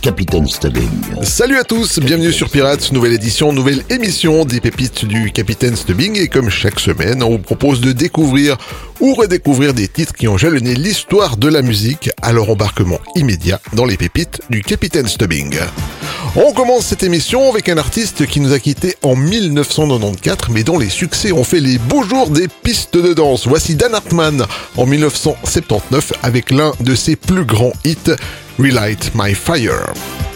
Capitaine Stubbing. Salut à tous, bienvenue sur Pirates, nouvelle édition, nouvelle émission des pépites du Capitaine Stubbing et comme chaque semaine, on vous propose de découvrir ou redécouvrir des titres qui ont jalonné l'histoire de la musique à leur embarquement immédiat dans les pépites du Capitaine Stubbing. On commence cette émission avec un artiste qui nous a quittés en 1994 mais dont les succès ont fait les beaux jours des pistes de danse. Voici Dan Hartman en 1979 avec l'un de ses plus grands hits Relight My Fire.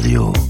Radio.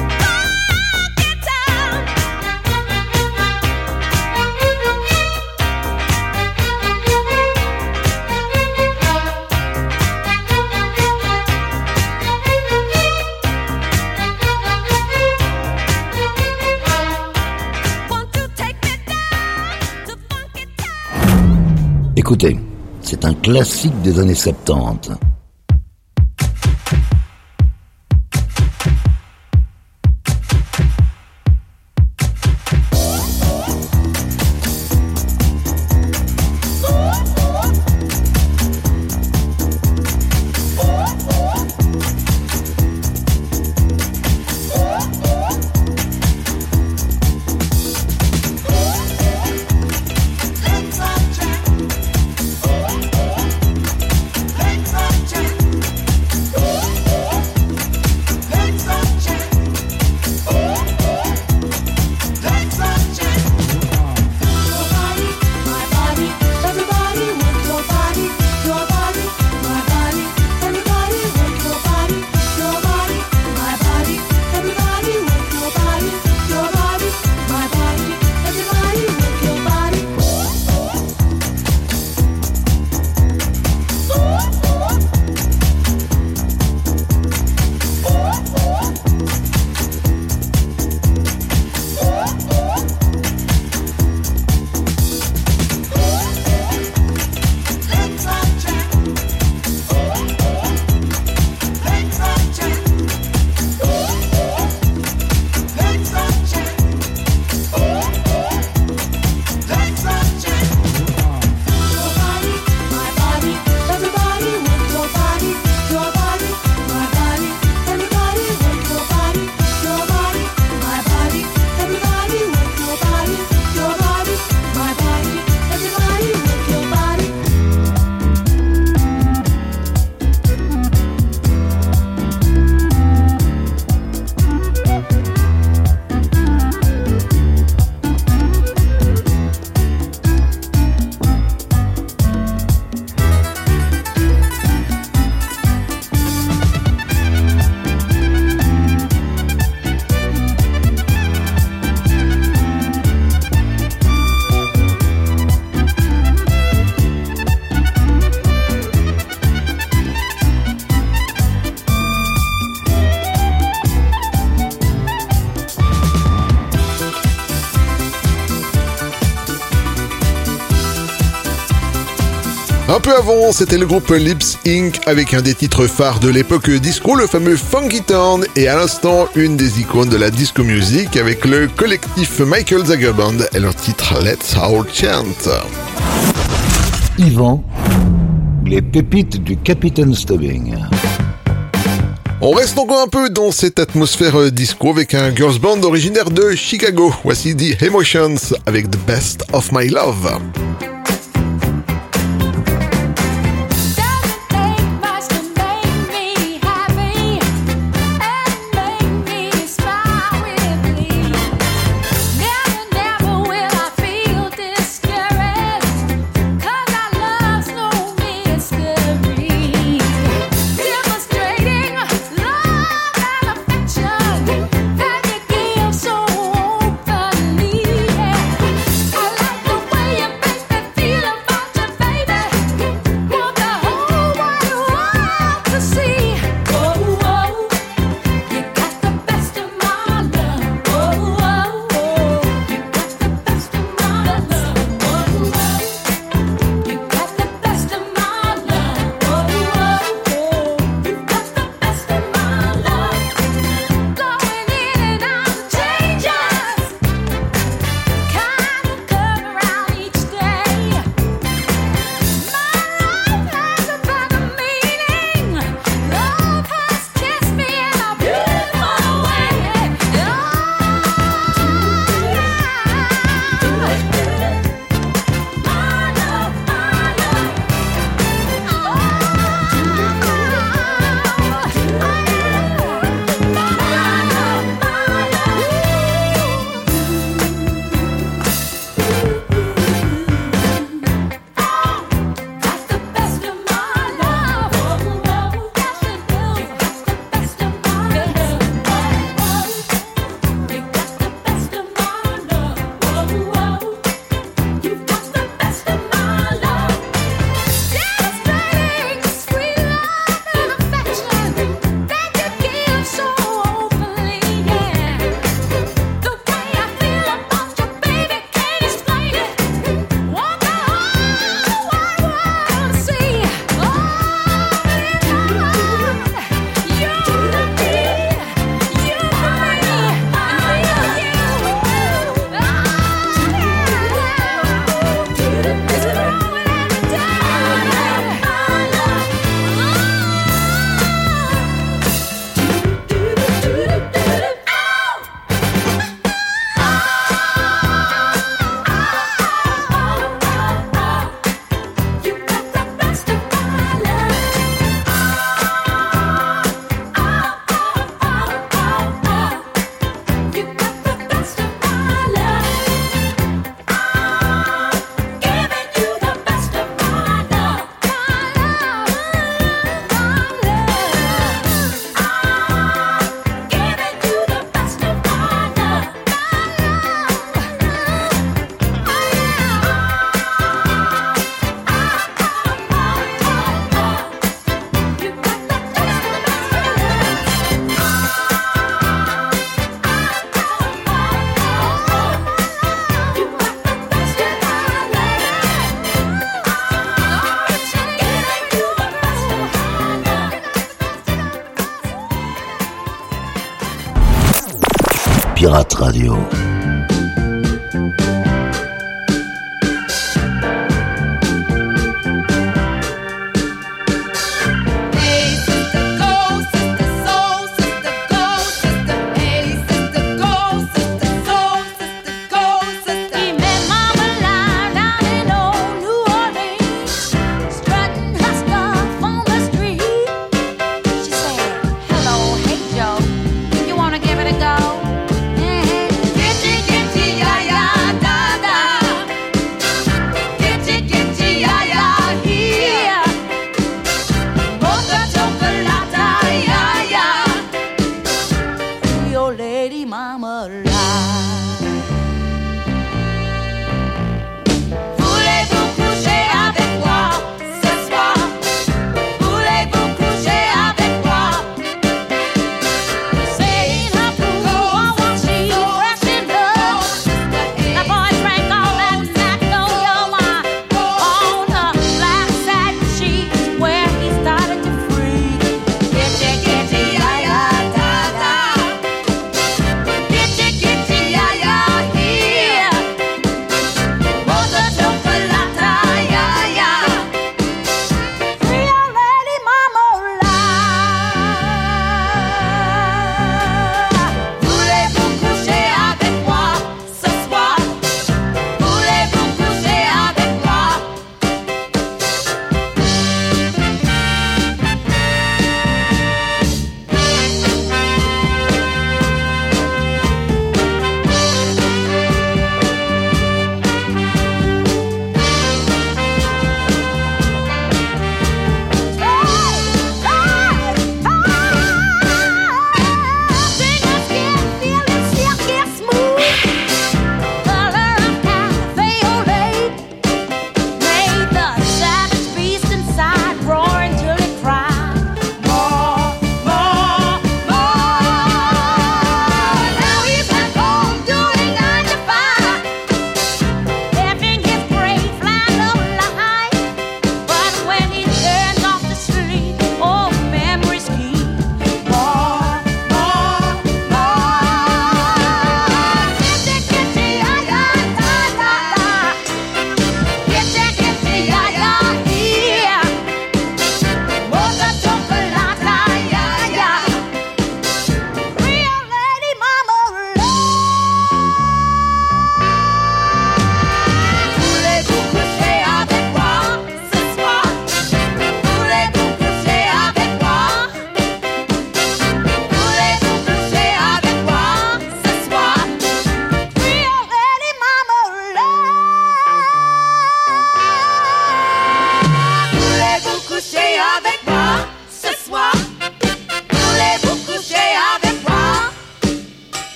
Écoutez, c'est un classique des années 70. Peu avant, c'était le groupe Lips Inc. avec un des titres phares de l'époque disco, le fameux Funky Town, et à l'instant, une des icônes de la disco music avec le collectif Michael Zager Band et leur titre Let's All Chant. Yvan, les pépites du Capitaine Stubbing. On reste encore un peu dans cette atmosphère euh, disco avec un girls band originaire de Chicago. Voici The Emotions avec The Best of My Love. Radio.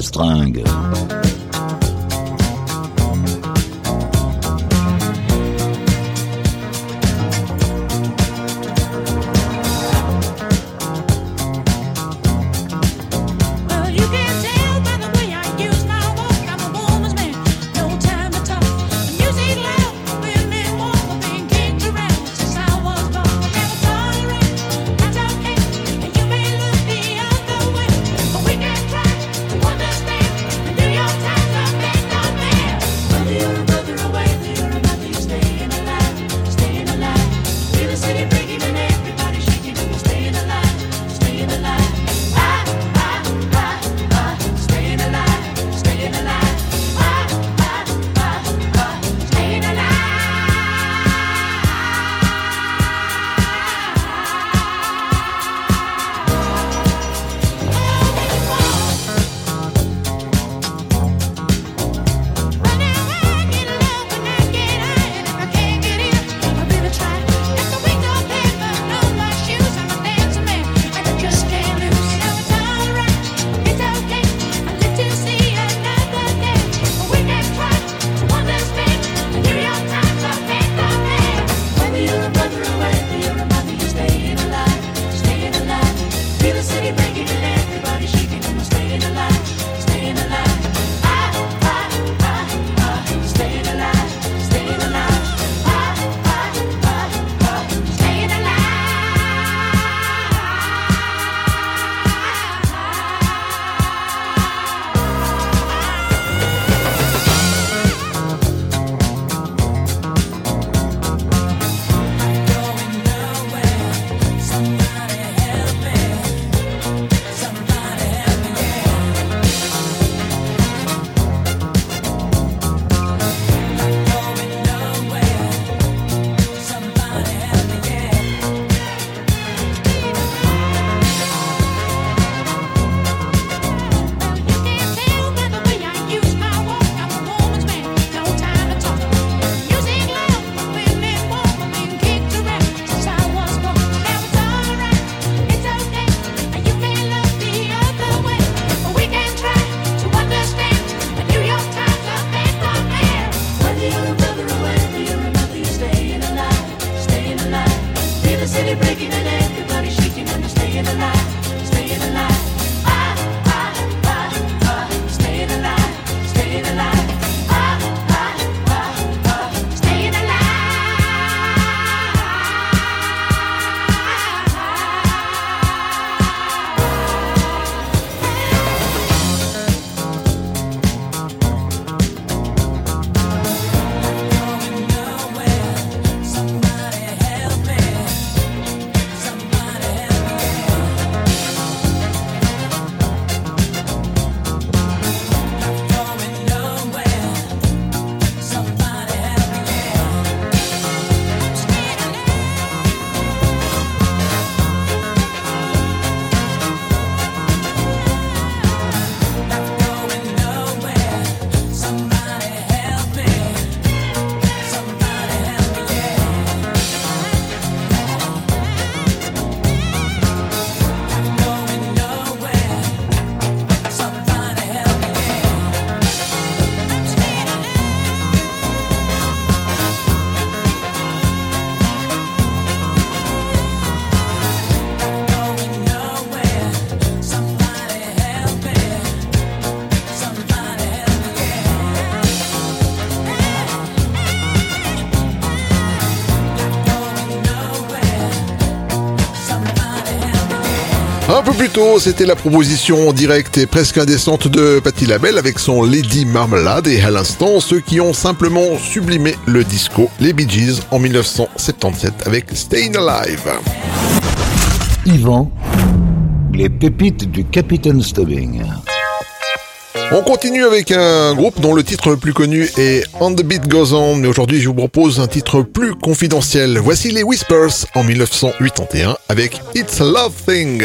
Son Un peu plus tôt, c'était la proposition directe et presque indécente de Patti Labelle avec son Lady Marmalade et à l'instant, ceux qui ont simplement sublimé le disco, les Bee Gees en 1977 avec Stayin' Alive. Yvan, les pépites du Capitaine Stubbing. On continue avec un groupe dont le titre le plus connu est On the Beat Goes On, mais aujourd'hui je vous propose un titre plus confidentiel. Voici les Whispers en 1981 avec It's Love Thing.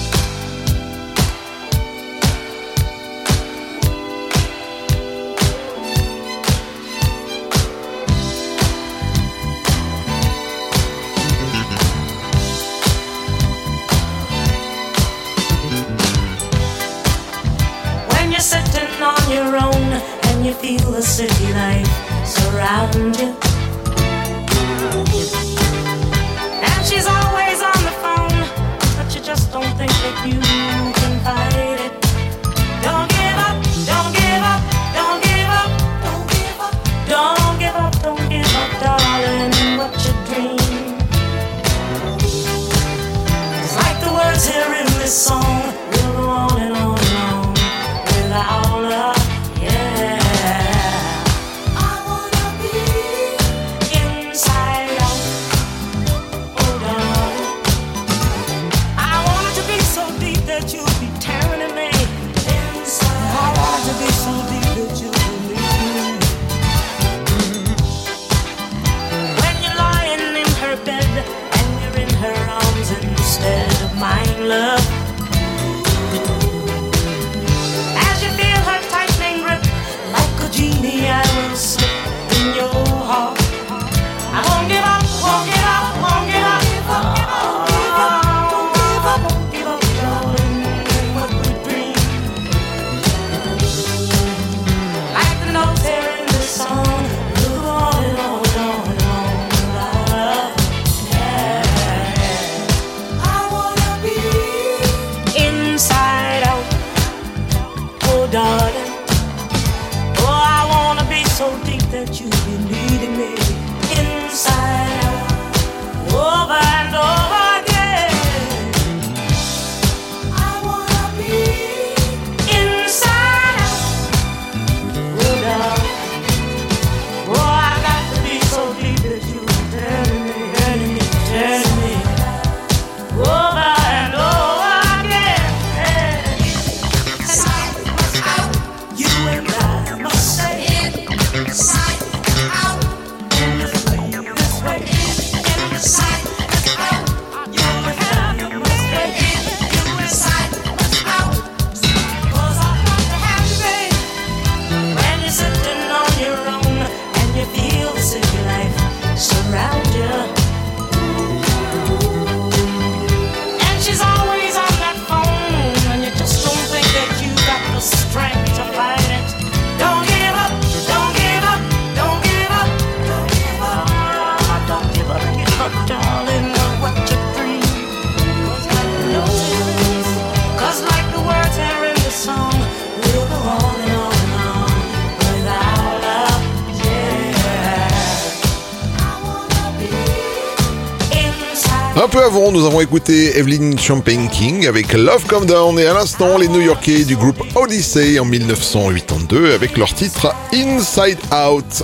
nous avons écouté Evelyn Champagne King avec Love Come Down et à l'instant les New Yorkais du groupe Odyssey en 1982 avec leur titre Inside Out.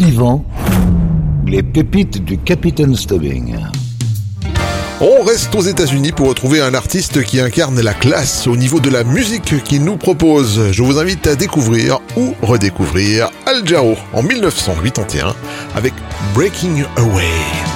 Yvan, les pépites du Capitaine Stubbing. On reste aux États-Unis pour retrouver un artiste qui incarne la classe au niveau de la musique qu'il nous propose. Je vous invite à découvrir ou redécouvrir Al Jarreau en 1981 avec Breaking Away.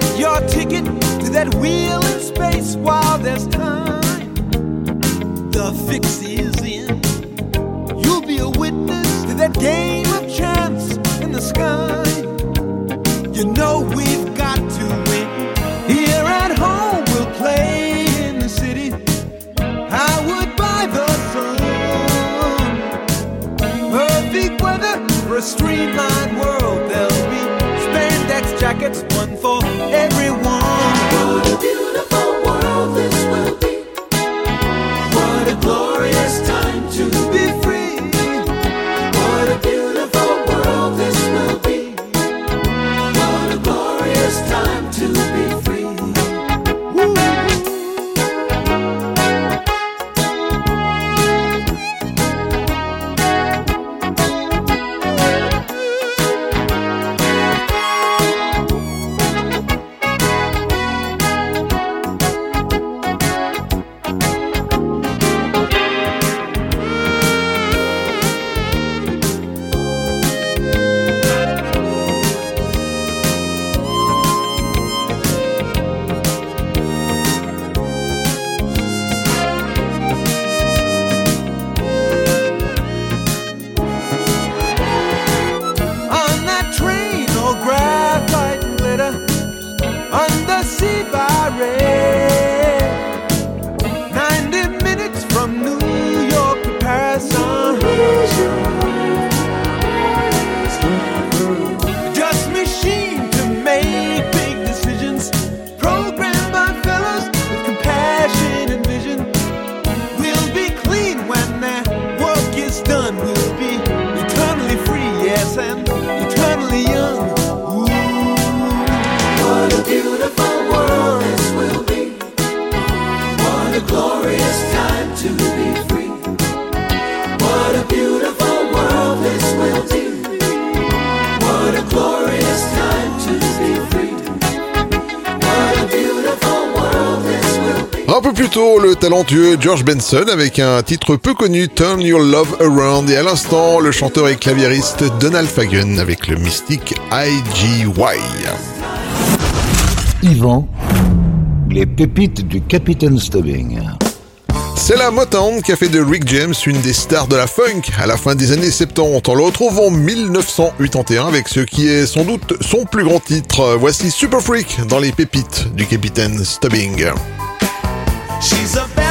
Get your ticket to that wheel in space while there's time. The fix is in. You'll be a witness to that game of chance in the sky. You know we've got to win. Here at home, we'll play in the city. I would buy the sun. Perfect weather for a streamlined world. There'll be spandex jackets, for everyone. Peu plus tôt, le talentueux George Benson avec un titre peu connu, Turn Your Love Around, et à l'instant, le chanteur et claviériste Donald Fagen avec le mystique IGY. Yvan, les pépites du Capitaine Stubbing. C'est la Motown qui a fait de Rick James une des stars de la funk à la fin des années 70. On le retrouve en 1981 avec ce qui est sans doute son plus grand titre. Voici Super Freak dans les pépites du Capitaine Stubbing. She's a very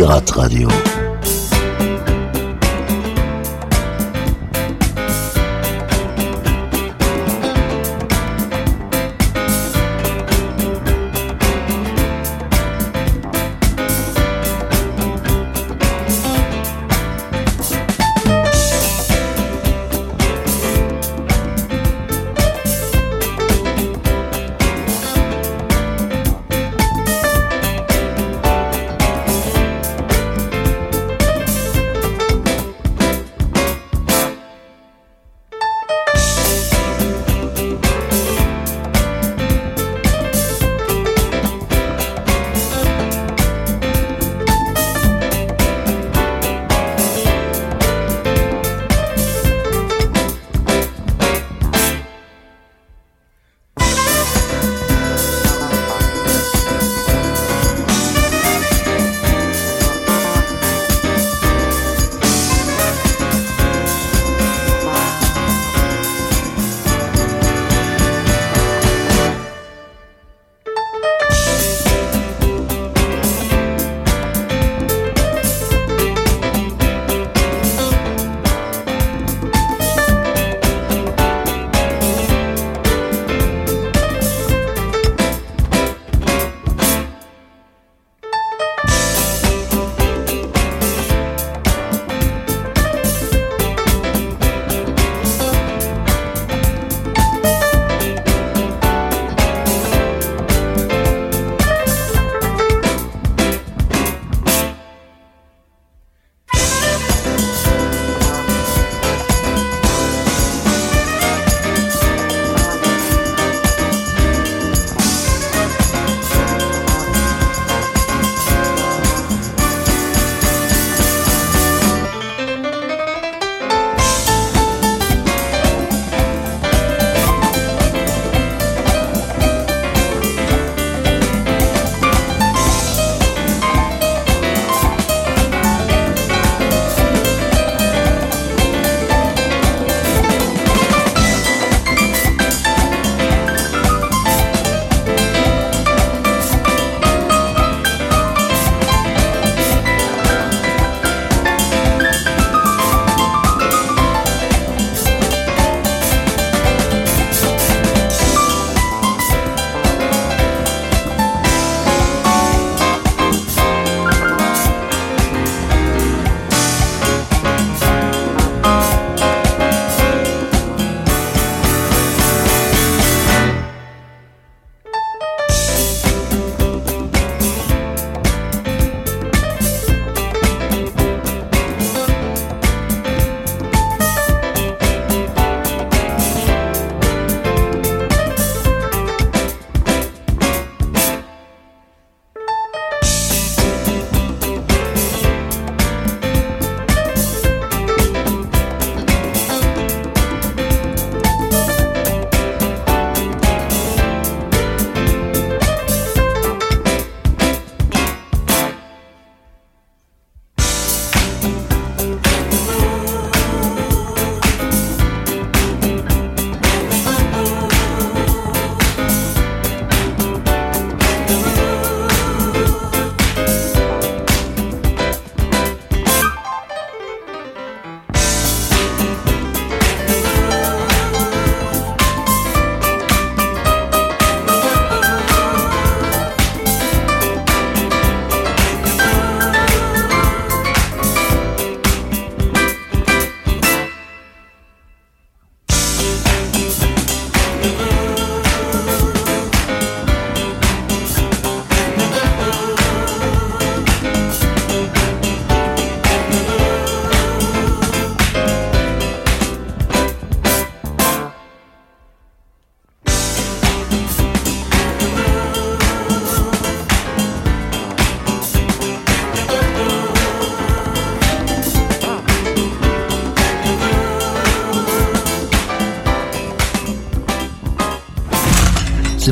Pirate Radio.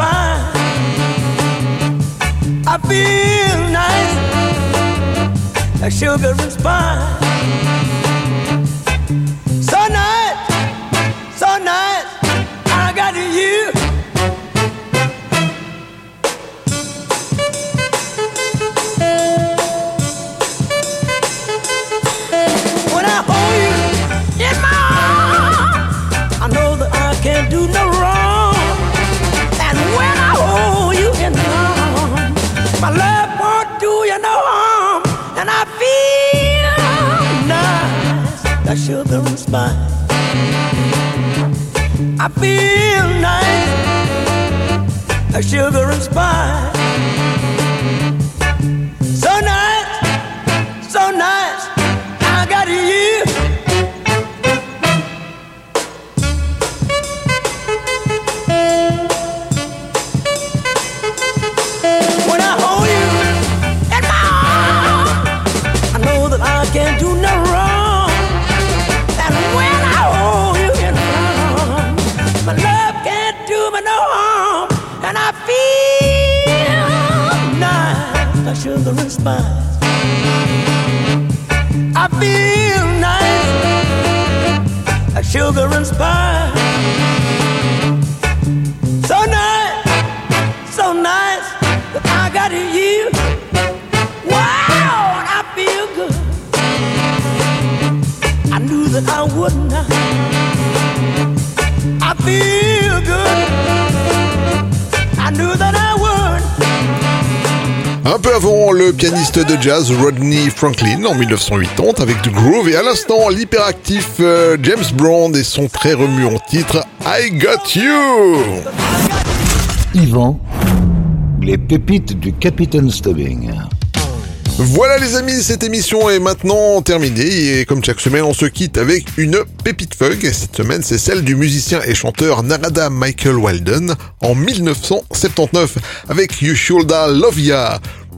fine. I feel nice, like sugar and spine. Jazz Rodney Franklin en 1980 avec du groove et à l'instant l'hyperactif euh, James Brown et son très remuant titre I Got You. Yvan, les pépites du Capitaine Stubbing. Voilà les amis, cette émission est maintenant terminée et comme chaque semaine on se quitte avec une pépite fug. Cette semaine c'est celle du musicien et chanteur Narada Michael Walden en 1979 avec You Shoulda Love Ya.